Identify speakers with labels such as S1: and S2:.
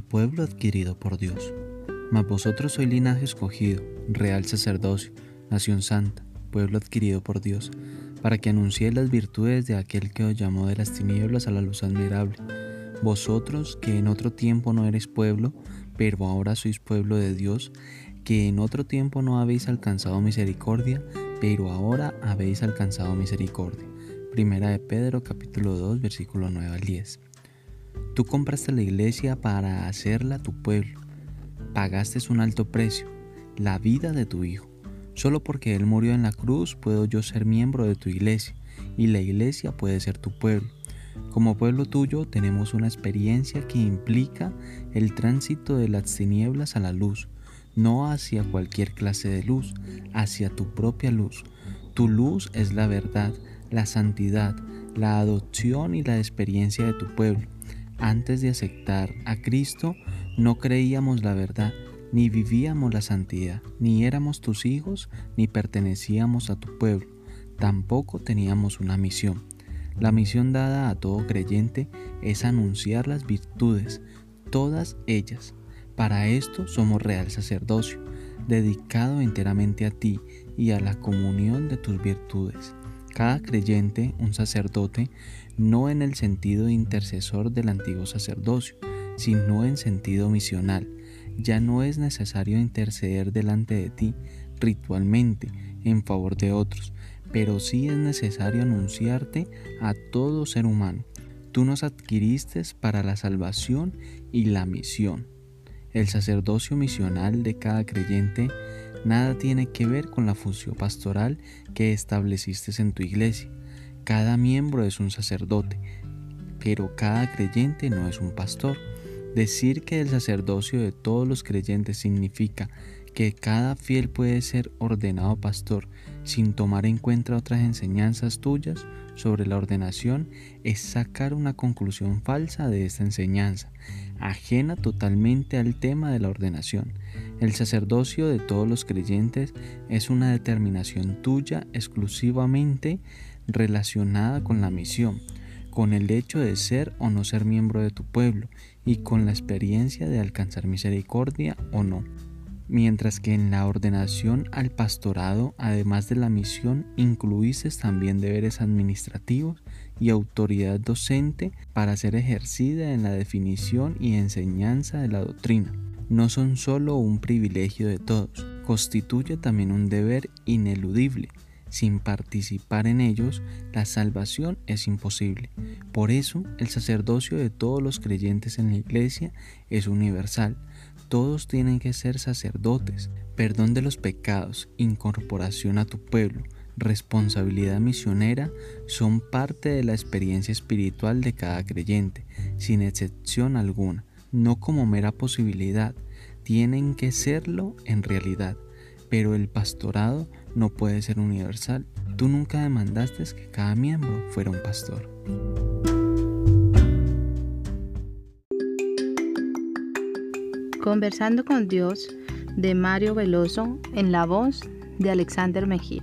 S1: pueblo adquirido por Dios. Mas vosotros sois linaje escogido, real sacerdocio, nación santa, pueblo adquirido por Dios, para que anunciéis las virtudes de aquel que os llamó de las tinieblas a la luz admirable. Vosotros que en otro tiempo no eres pueblo, pero ahora sois pueblo de Dios, que en otro tiempo no habéis alcanzado misericordia, pero ahora habéis alcanzado misericordia. Primera de Pedro capítulo 2 versículo 9 al 10. Tú compraste la iglesia para hacerla tu pueblo. Pagaste un alto precio, la vida de tu hijo. Solo porque Él murió en la cruz puedo yo ser miembro de tu iglesia y la iglesia puede ser tu pueblo. Como pueblo tuyo tenemos una experiencia que implica el tránsito de las tinieblas a la luz, no hacia cualquier clase de luz, hacia tu propia luz. Tu luz es la verdad, la santidad, la adopción y la experiencia de tu pueblo. Antes de aceptar a Cristo, no creíamos la verdad, ni vivíamos la santidad, ni éramos tus hijos, ni pertenecíamos a tu pueblo. Tampoco teníamos una misión. La misión dada a todo creyente es anunciar las virtudes, todas ellas. Para esto somos real sacerdocio, dedicado enteramente a ti y a la comunión de tus virtudes. Cada creyente, un sacerdote, no en el sentido intercesor del antiguo sacerdocio, sino en sentido misional. Ya no es necesario interceder delante de ti ritualmente en favor de otros, pero sí es necesario anunciarte a todo ser humano. Tú nos adquiriste para la salvación y la misión. El sacerdocio misional de cada creyente nada tiene que ver con la función pastoral que estableciste en tu iglesia. Cada miembro es un sacerdote, pero cada creyente no es un pastor. Decir que el sacerdocio de todos los creyentes significa que cada fiel puede ser ordenado pastor sin tomar en cuenta otras enseñanzas tuyas sobre la ordenación es sacar una conclusión falsa de esta enseñanza, ajena totalmente al tema de la ordenación. El sacerdocio de todos los creyentes es una determinación tuya exclusivamente relacionada con la misión, con el hecho de ser o no ser miembro de tu pueblo y con la experiencia de alcanzar misericordia o no mientras que en la ordenación al pastorado, además de la misión, incluiste también deberes administrativos y autoridad docente para ser ejercida en la definición y enseñanza de la doctrina. No son solo un privilegio de todos, constituye también un deber ineludible. Sin participar en ellos, la salvación es imposible. Por eso, el sacerdocio de todos los creyentes en la iglesia es universal todos tienen que ser sacerdotes, perdón de los pecados, incorporación a tu pueblo, responsabilidad misionera son parte de la experiencia espiritual de cada creyente, sin excepción alguna, no como mera posibilidad, tienen que serlo en realidad, pero el pastorado no puede ser universal. Tú nunca demandaste que cada miembro fuera un pastor.
S2: Conversando con Dios de Mario Veloso en la voz de Alexander Mejía.